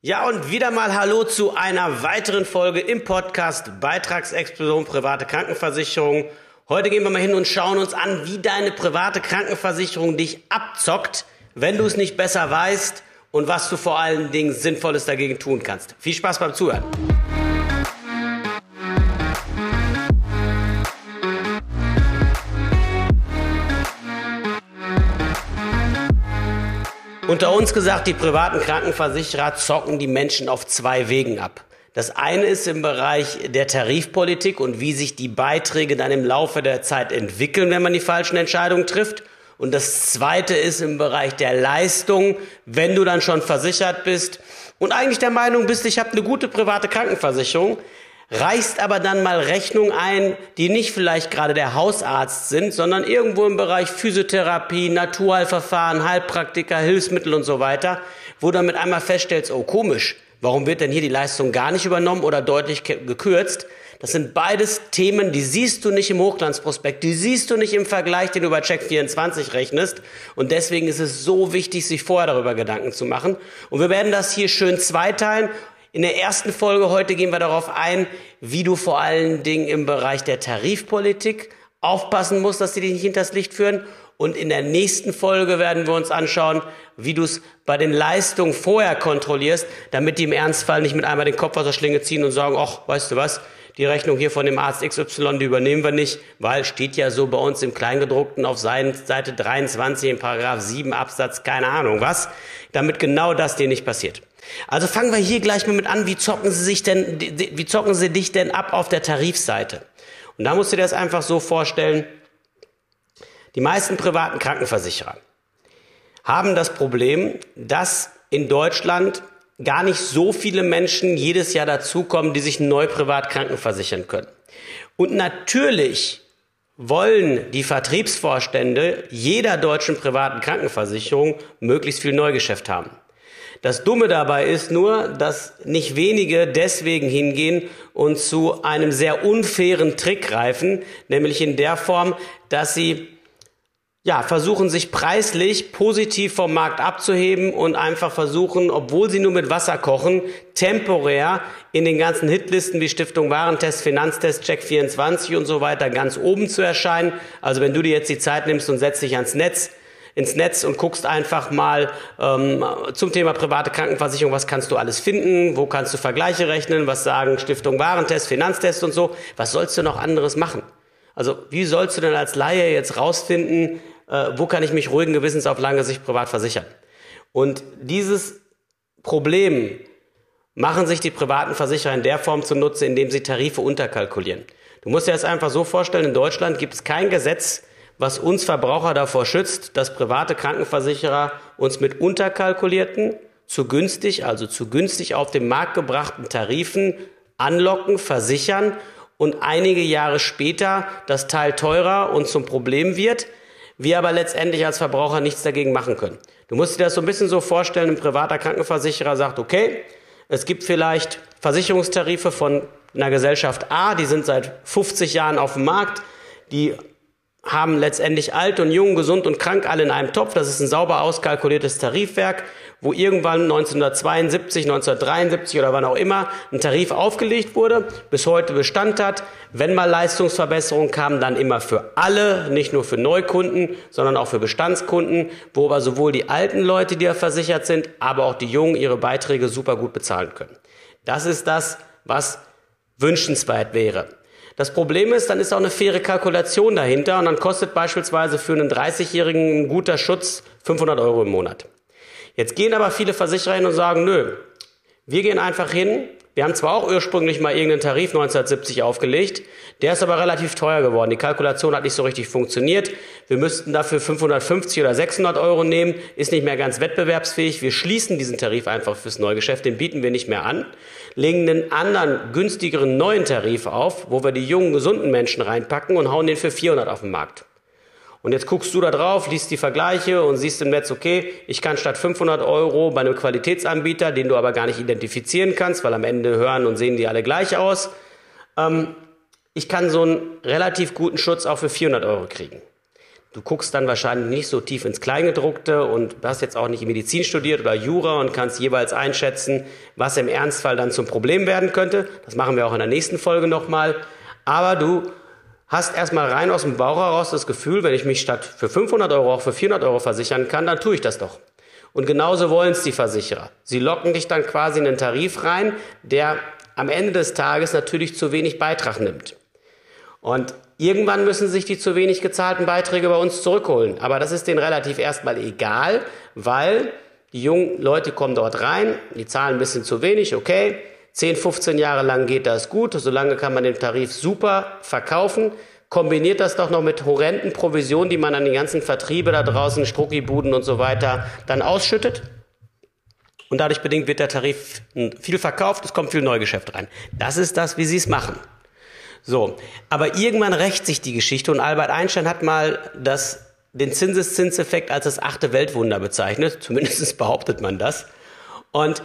Ja, und wieder mal Hallo zu einer weiteren Folge im Podcast Beitragsexplosion private Krankenversicherung. Heute gehen wir mal hin und schauen uns an, wie deine private Krankenversicherung dich abzockt, wenn du es nicht besser weißt und was du vor allen Dingen Sinnvolles dagegen tun kannst. Viel Spaß beim Zuhören. Unter uns gesagt, die privaten Krankenversicherer zocken die Menschen auf zwei Wegen ab. Das eine ist im Bereich der Tarifpolitik und wie sich die Beiträge dann im Laufe der Zeit entwickeln, wenn man die falschen Entscheidungen trifft. Und das zweite ist im Bereich der Leistung, wenn du dann schon versichert bist und eigentlich der Meinung bist, ich habe eine gute private Krankenversicherung, reichst aber dann mal Rechnungen ein, die nicht vielleicht gerade der Hausarzt sind, sondern irgendwo im Bereich Physiotherapie, Naturheilverfahren, Heilpraktiker, Hilfsmittel und so weiter, wo du dann mit einmal feststellst, oh komisch, warum wird denn hier die Leistung gar nicht übernommen oder deutlich gekürzt? Das sind beides Themen, die siehst du nicht im Hochglanzprospekt, die siehst du nicht im Vergleich, den du bei Check24 rechnest. Und deswegen ist es so wichtig, sich vorher darüber Gedanken zu machen. Und wir werden das hier schön zweiteilen. In der ersten Folge heute gehen wir darauf ein, wie du vor allen Dingen im Bereich der Tarifpolitik aufpassen musst, dass sie dich nicht hinters Licht führen. Und in der nächsten Folge werden wir uns anschauen, wie du es bei den Leistungen vorher kontrollierst, damit die im Ernstfall nicht mit einmal den Kopf aus der Schlinge ziehen und sagen, ach, weißt du was, die Rechnung hier von dem Arzt XY, die übernehmen wir nicht, weil steht ja so bei uns im Kleingedruckten auf Seite 23 in Paragraph 7 Absatz, keine Ahnung was, damit genau das dir nicht passiert. Also fangen wir hier gleich mal mit an, wie zocken sie sich denn, wie zocken sie dich denn ab auf der Tarifseite? Und da musst du dir das einfach so vorstellen, die meisten privaten Krankenversicherer haben das Problem, dass in Deutschland gar nicht so viele Menschen jedes Jahr dazukommen, die sich neu privat krankenversichern können. Und natürlich wollen die Vertriebsvorstände jeder deutschen privaten Krankenversicherung möglichst viel Neugeschäft haben. Das Dumme dabei ist nur, dass nicht wenige deswegen hingehen und zu einem sehr unfairen Trick greifen, nämlich in der Form, dass sie ja, versuchen sich preislich positiv vom Markt abzuheben und einfach versuchen, obwohl sie nur mit Wasser kochen, temporär in den ganzen Hitlisten wie Stiftung Warentest, Finanztest, Check24 und so weiter ganz oben zu erscheinen. Also wenn du dir jetzt die Zeit nimmst und setzt dich ans Netz, ins Netz und guckst einfach mal ähm, zum Thema private Krankenversicherung, was kannst du alles finden, wo kannst du Vergleiche rechnen, was sagen Stiftung Warentest, Finanztest und so. Was sollst du noch anderes machen? Also wie sollst du denn als Laie jetzt rausfinden, äh, wo kann ich mich ruhigen Gewissens auf lange Sicht privat versichern? Und dieses Problem machen sich die privaten Versicherer in der Form zunutze, indem sie Tarife unterkalkulieren. Du musst dir das einfach so vorstellen, in Deutschland gibt es kein Gesetz, was uns Verbraucher davor schützt, dass private Krankenversicherer uns mit unterkalkulierten, zu günstig, also zu günstig auf den Markt gebrachten Tarifen anlocken, versichern und einige Jahre später das Teil teurer und zum Problem wird, wir aber letztendlich als Verbraucher nichts dagegen machen können. Du musst dir das so ein bisschen so vorstellen, ein privater Krankenversicherer sagt, okay, es gibt vielleicht Versicherungstarife von einer Gesellschaft A, die sind seit 50 Jahren auf dem Markt, die haben letztendlich alt und jung, gesund und krank alle in einem Topf. Das ist ein sauber auskalkuliertes Tarifwerk, wo irgendwann 1972, 1973 oder wann auch immer ein Tarif aufgelegt wurde, bis heute Bestand hat. Wenn mal Leistungsverbesserungen kamen, dann immer für alle, nicht nur für Neukunden, sondern auch für Bestandskunden, wo aber sowohl die alten Leute, die ja versichert sind, aber auch die Jungen ihre Beiträge super gut bezahlen können. Das ist das, was wünschenswert wäre. Das Problem ist, dann ist auch eine faire Kalkulation dahinter und dann kostet beispielsweise für einen 30-Jährigen ein guter Schutz 500 Euro im Monat. Jetzt gehen aber viele Versicherer hin und sagen, nö, wir gehen einfach hin, wir haben zwar auch ursprünglich mal irgendeinen Tarif 1970 aufgelegt, der ist aber relativ teuer geworden. Die Kalkulation hat nicht so richtig funktioniert. Wir müssten dafür 550 oder 600 Euro nehmen, ist nicht mehr ganz wettbewerbsfähig. Wir schließen diesen Tarif einfach fürs Neugeschäft, den bieten wir nicht mehr an, legen einen anderen, günstigeren neuen Tarif auf, wo wir die jungen, gesunden Menschen reinpacken und hauen den für 400 auf den Markt. Und jetzt guckst du da drauf, liest die Vergleiche und siehst im Netz, okay, ich kann statt 500 Euro bei einem Qualitätsanbieter, den du aber gar nicht identifizieren kannst, weil am Ende hören und sehen die alle gleich aus, ähm, ich kann so einen relativ guten Schutz auch für 400 Euro kriegen. Du guckst dann wahrscheinlich nicht so tief ins Kleingedruckte und hast jetzt auch nicht Medizin studiert oder Jura und kannst jeweils einschätzen, was im Ernstfall dann zum Problem werden könnte. Das machen wir auch in der nächsten Folge nochmal. Aber du hast erstmal rein aus dem Bauch heraus das Gefühl, wenn ich mich statt für 500 Euro auch für 400 Euro versichern kann, dann tue ich das doch. Und genauso wollen es die Versicherer. Sie locken dich dann quasi in einen Tarif rein, der am Ende des Tages natürlich zu wenig Beitrag nimmt. Und irgendwann müssen sich die zu wenig gezahlten Beiträge bei uns zurückholen. Aber das ist denen relativ erstmal egal, weil die jungen Leute kommen dort rein, die zahlen ein bisschen zu wenig, okay. 10, 15 Jahre lang geht das gut, solange kann man den Tarif super verkaufen. Kombiniert das doch noch mit horrenden Provisionen, die man an die ganzen Vertriebe da draußen, Struckibuden und so weiter, dann ausschüttet. Und dadurch bedingt wird der Tarif viel verkauft, es kommt viel Neugeschäft rein. Das ist das, wie sie es machen. So, aber irgendwann rächt sich die Geschichte und Albert Einstein hat mal das, den Zinseszinseffekt als das achte Weltwunder bezeichnet. Zumindest behauptet man das. Und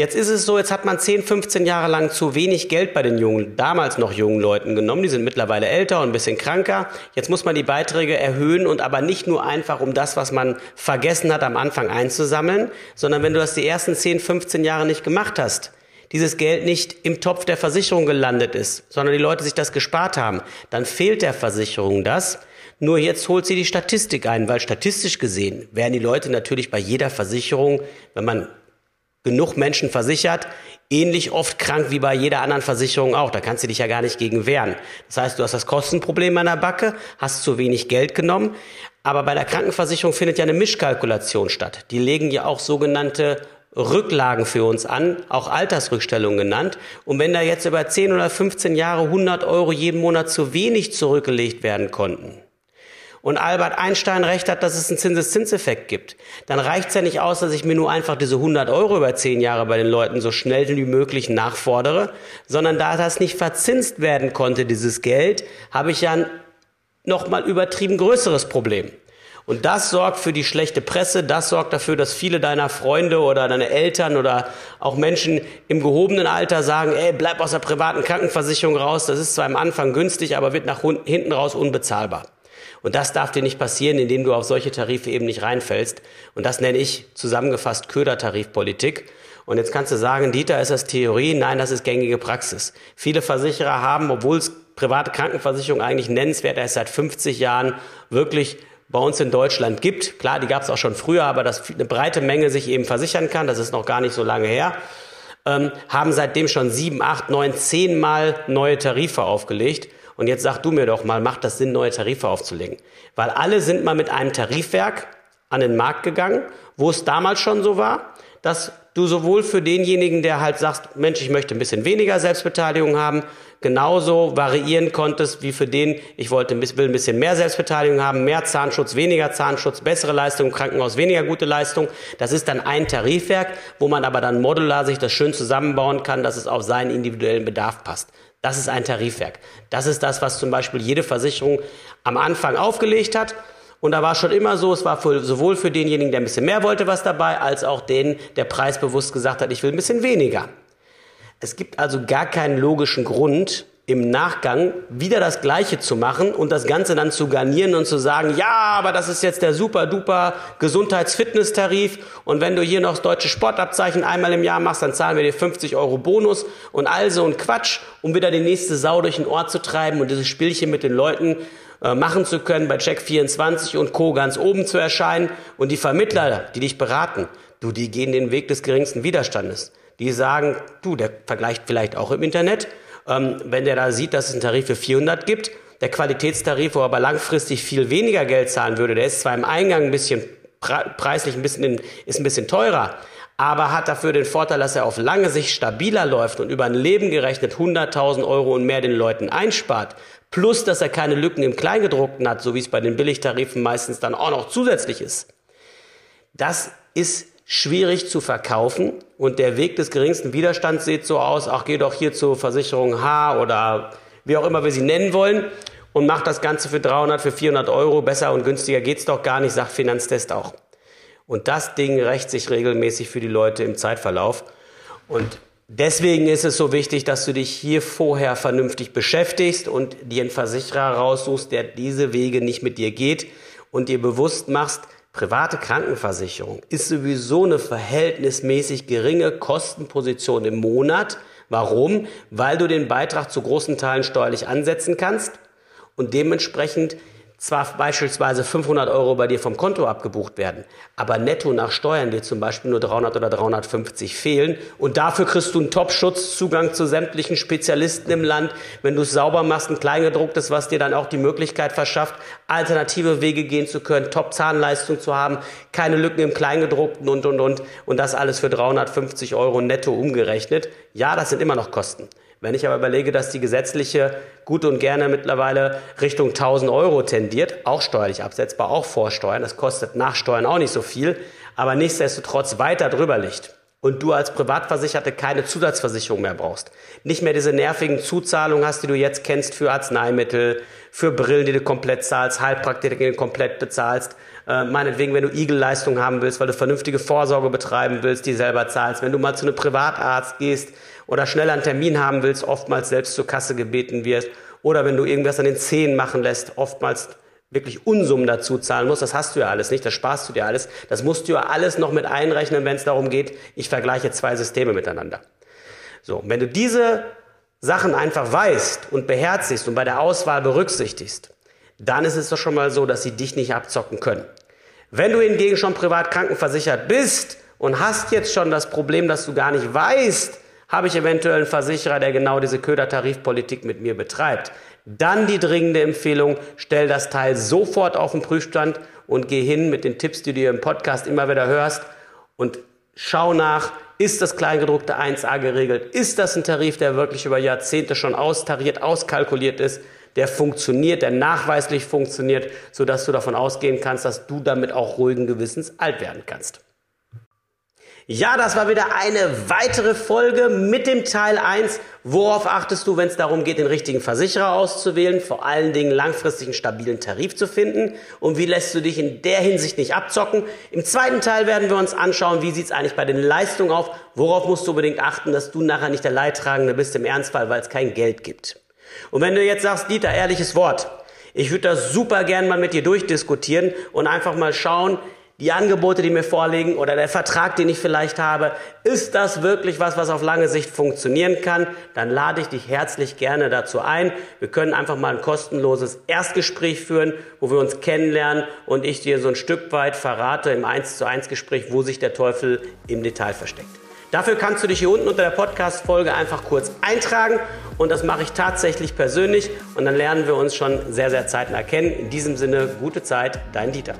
Jetzt ist es so, jetzt hat man 10, 15 Jahre lang zu wenig Geld bei den jungen, damals noch jungen Leuten genommen. Die sind mittlerweile älter und ein bisschen kranker. Jetzt muss man die Beiträge erhöhen und aber nicht nur einfach, um das, was man vergessen hat, am Anfang einzusammeln, sondern wenn du das die ersten 10, 15 Jahre nicht gemacht hast, dieses Geld nicht im Topf der Versicherung gelandet ist, sondern die Leute sich das gespart haben, dann fehlt der Versicherung das. Nur jetzt holt sie die Statistik ein, weil statistisch gesehen werden die Leute natürlich bei jeder Versicherung, wenn man genug Menschen versichert, ähnlich oft krank wie bei jeder anderen Versicherung auch. Da kannst du dich ja gar nicht gegen wehren. Das heißt, du hast das Kostenproblem an der Backe, hast zu wenig Geld genommen. Aber bei der Krankenversicherung findet ja eine Mischkalkulation statt. Die legen ja auch sogenannte Rücklagen für uns an, auch Altersrückstellungen genannt. Und wenn da jetzt über 10 oder 15 Jahre 100 Euro jeden Monat zu wenig zurückgelegt werden konnten, und Albert Einstein recht hat, dass es einen Zinseszinseffekt gibt, dann reicht es ja nicht aus, dass ich mir nur einfach diese 100 Euro über 10 Jahre bei den Leuten so schnell wie möglich nachfordere, sondern da das nicht verzinst werden konnte, dieses Geld, habe ich ja ein nochmal übertrieben größeres Problem. Und das sorgt für die schlechte Presse, das sorgt dafür, dass viele deiner Freunde oder deine Eltern oder auch Menschen im gehobenen Alter sagen, ey, bleib aus der privaten Krankenversicherung raus, das ist zwar am Anfang günstig, aber wird nach hinten raus unbezahlbar. Und das darf dir nicht passieren, indem du auf solche Tarife eben nicht reinfällst. Und das nenne ich zusammengefasst Ködertarifpolitik. Und jetzt kannst du sagen, Dieter, ist das Theorie? Nein, das ist gängige Praxis. Viele Versicherer haben, obwohl es private Krankenversicherung eigentlich nennenswert ist, seit 50 Jahren wirklich bei uns in Deutschland gibt. Klar, die gab es auch schon früher, aber dass eine breite Menge sich eben versichern kann, das ist noch gar nicht so lange her, ähm, haben seitdem schon sieben, acht, neun, zehn Mal neue Tarife aufgelegt. Und jetzt sag du mir doch mal, macht das Sinn, neue Tarife aufzulegen? Weil alle sind mal mit einem Tarifwerk an den Markt gegangen, wo es damals schon so war, dass du sowohl für denjenigen, der halt sagst, Mensch, ich möchte ein bisschen weniger Selbstbeteiligung haben, genauso variieren konntest wie für den, ich wollte will ein bisschen mehr Selbstbeteiligung haben, mehr Zahnschutz, weniger Zahnschutz, bessere Leistung im Krankenhaus, weniger gute Leistung. Das ist dann ein Tarifwerk, wo man aber dann modular sich das schön zusammenbauen kann, dass es auf seinen individuellen Bedarf passt. Das ist ein Tarifwerk. Das ist das, was zum Beispiel jede Versicherung am Anfang aufgelegt hat. Und da war schon immer so, es war für, sowohl für denjenigen, der ein bisschen mehr wollte, was dabei, als auch den, der preisbewusst gesagt hat, ich will ein bisschen weniger. Es gibt also gar keinen logischen Grund, im Nachgang wieder das Gleiche zu machen und das Ganze dann zu garnieren und zu sagen, ja, aber das ist jetzt der super duper Gesundheitsfitness-Tarif und wenn du hier noch das deutsche Sportabzeichen einmal im Jahr machst, dann zahlen wir dir 50 Euro Bonus und all so ein Quatsch, um wieder die nächste Sau durch den Ort zu treiben und dieses Spielchen mit den Leuten äh, machen zu können, bei Check24 und Co. ganz oben zu erscheinen und die Vermittler, die dich beraten, du, die gehen den Weg des geringsten Widerstandes. Die sagen, du, der vergleicht vielleicht auch im Internet, ähm, wenn der da sieht, dass es einen Tarif für 400 gibt, der Qualitätstarif, wo er aber langfristig viel weniger Geld zahlen würde, der ist zwar im Eingang ein bisschen preislich ein bisschen, in, ist ein bisschen teurer, aber hat dafür den Vorteil, dass er auf lange Sicht stabiler läuft und über ein Leben gerechnet 100.000 Euro und mehr den Leuten einspart. Plus, dass er keine Lücken im Kleingedruckten hat, so wie es bei den Billigtarifen meistens dann auch noch zusätzlich ist. Das ist schwierig zu verkaufen. Und der Weg des geringsten Widerstands sieht so aus, ach geh doch hier zur Versicherung H oder wie auch immer wir sie nennen wollen und mach das Ganze für 300, für 400 Euro, besser und günstiger geht's doch gar nicht, sagt Finanztest auch. Und das Ding rächt sich regelmäßig für die Leute im Zeitverlauf. Und Deswegen ist es so wichtig, dass du dich hier vorher vernünftig beschäftigst und dir einen Versicherer raussuchst, der diese Wege nicht mit dir geht und dir bewusst machst, private Krankenversicherung ist sowieso eine verhältnismäßig geringe Kostenposition im Monat. Warum? Weil du den Beitrag zu großen Teilen steuerlich ansetzen kannst und dementsprechend zwar beispielsweise 500 Euro bei dir vom Konto abgebucht werden, aber netto nach Steuern dir zum Beispiel nur 300 oder 350 fehlen und dafür kriegst du einen Top-Schutzzugang zu sämtlichen Spezialisten im Land, wenn du es sauber machst, ein Kleingedrucktes, was dir dann auch die Möglichkeit verschafft, alternative Wege gehen zu können, Top-Zahnleistung zu haben, keine Lücken im Kleingedruckten und, und, und und das alles für 350 Euro netto umgerechnet. Ja, das sind immer noch Kosten. Wenn ich aber überlege, dass die gesetzliche gut und gerne mittlerweile Richtung 1000 Euro tendiert, auch steuerlich absetzbar, auch Vorsteuern, das kostet nach Steuern auch nicht so viel, aber nichtsdestotrotz weiter drüber liegt und du als Privatversicherte keine Zusatzversicherung mehr brauchst, nicht mehr diese nervigen Zuzahlungen hast, die du jetzt kennst für Arzneimittel, für Brillen, die du komplett zahlst, Heilpraktiker, die du komplett bezahlst, äh, meinetwegen, wenn du Igel-Leistung haben willst, weil du vernünftige Vorsorge betreiben willst, die selber zahlst, wenn du mal zu einem Privatarzt gehst, oder schnell einen Termin haben willst, oftmals selbst zur Kasse gebeten wirst. Oder wenn du irgendwas an den Zähnen machen lässt, oftmals wirklich Unsummen dazu zahlen musst, das hast du ja alles nicht, das sparst du dir alles, das musst du ja alles noch mit einrechnen, wenn es darum geht, ich vergleiche zwei Systeme miteinander. So, wenn du diese Sachen einfach weißt und beherzigst und bei der Auswahl berücksichtigst, dann ist es doch schon mal so, dass sie dich nicht abzocken können. Wenn du hingegen schon privat krankenversichert bist und hast jetzt schon das Problem, dass du gar nicht weißt, habe ich eventuell einen Versicherer, der genau diese Köder-Tarifpolitik mit mir betreibt? Dann die dringende Empfehlung, stell das Teil sofort auf den Prüfstand und geh hin mit den Tipps, die du im Podcast immer wieder hörst und schau nach, ist das Kleingedruckte 1a geregelt? Ist das ein Tarif, der wirklich über Jahrzehnte schon austariert, auskalkuliert ist? der funktioniert, der nachweislich funktioniert, sodass du davon ausgehen kannst, dass du damit auch ruhigen Gewissens alt werden kannst. Ja, das war wieder eine weitere Folge mit dem Teil 1. Worauf achtest du, wenn es darum geht, den richtigen Versicherer auszuwählen, vor allen Dingen langfristig einen stabilen Tarif zu finden und wie lässt du dich in der Hinsicht nicht abzocken? Im zweiten Teil werden wir uns anschauen, wie sieht es eigentlich bei den Leistungen auf, worauf musst du unbedingt achten, dass du nachher nicht der Leidtragende bist im Ernstfall, weil es kein Geld gibt. Und wenn du jetzt sagst, Dieter, ehrliches Wort, ich würde das super gern mal mit dir durchdiskutieren und einfach mal schauen, die Angebote, die mir vorliegen oder der Vertrag, den ich vielleicht habe, ist das wirklich was, was auf lange Sicht funktionieren kann? Dann lade ich dich herzlich gerne dazu ein. Wir können einfach mal ein kostenloses Erstgespräch führen, wo wir uns kennenlernen und ich dir so ein Stück weit verrate im 1 zu 1 Gespräch, wo sich der Teufel im Detail versteckt. Dafür kannst du dich hier unten unter der Podcast-Folge einfach kurz eintragen und das mache ich tatsächlich persönlich und dann lernen wir uns schon sehr, sehr zeitnah kennen. In diesem Sinne, gute Zeit, dein Dieter.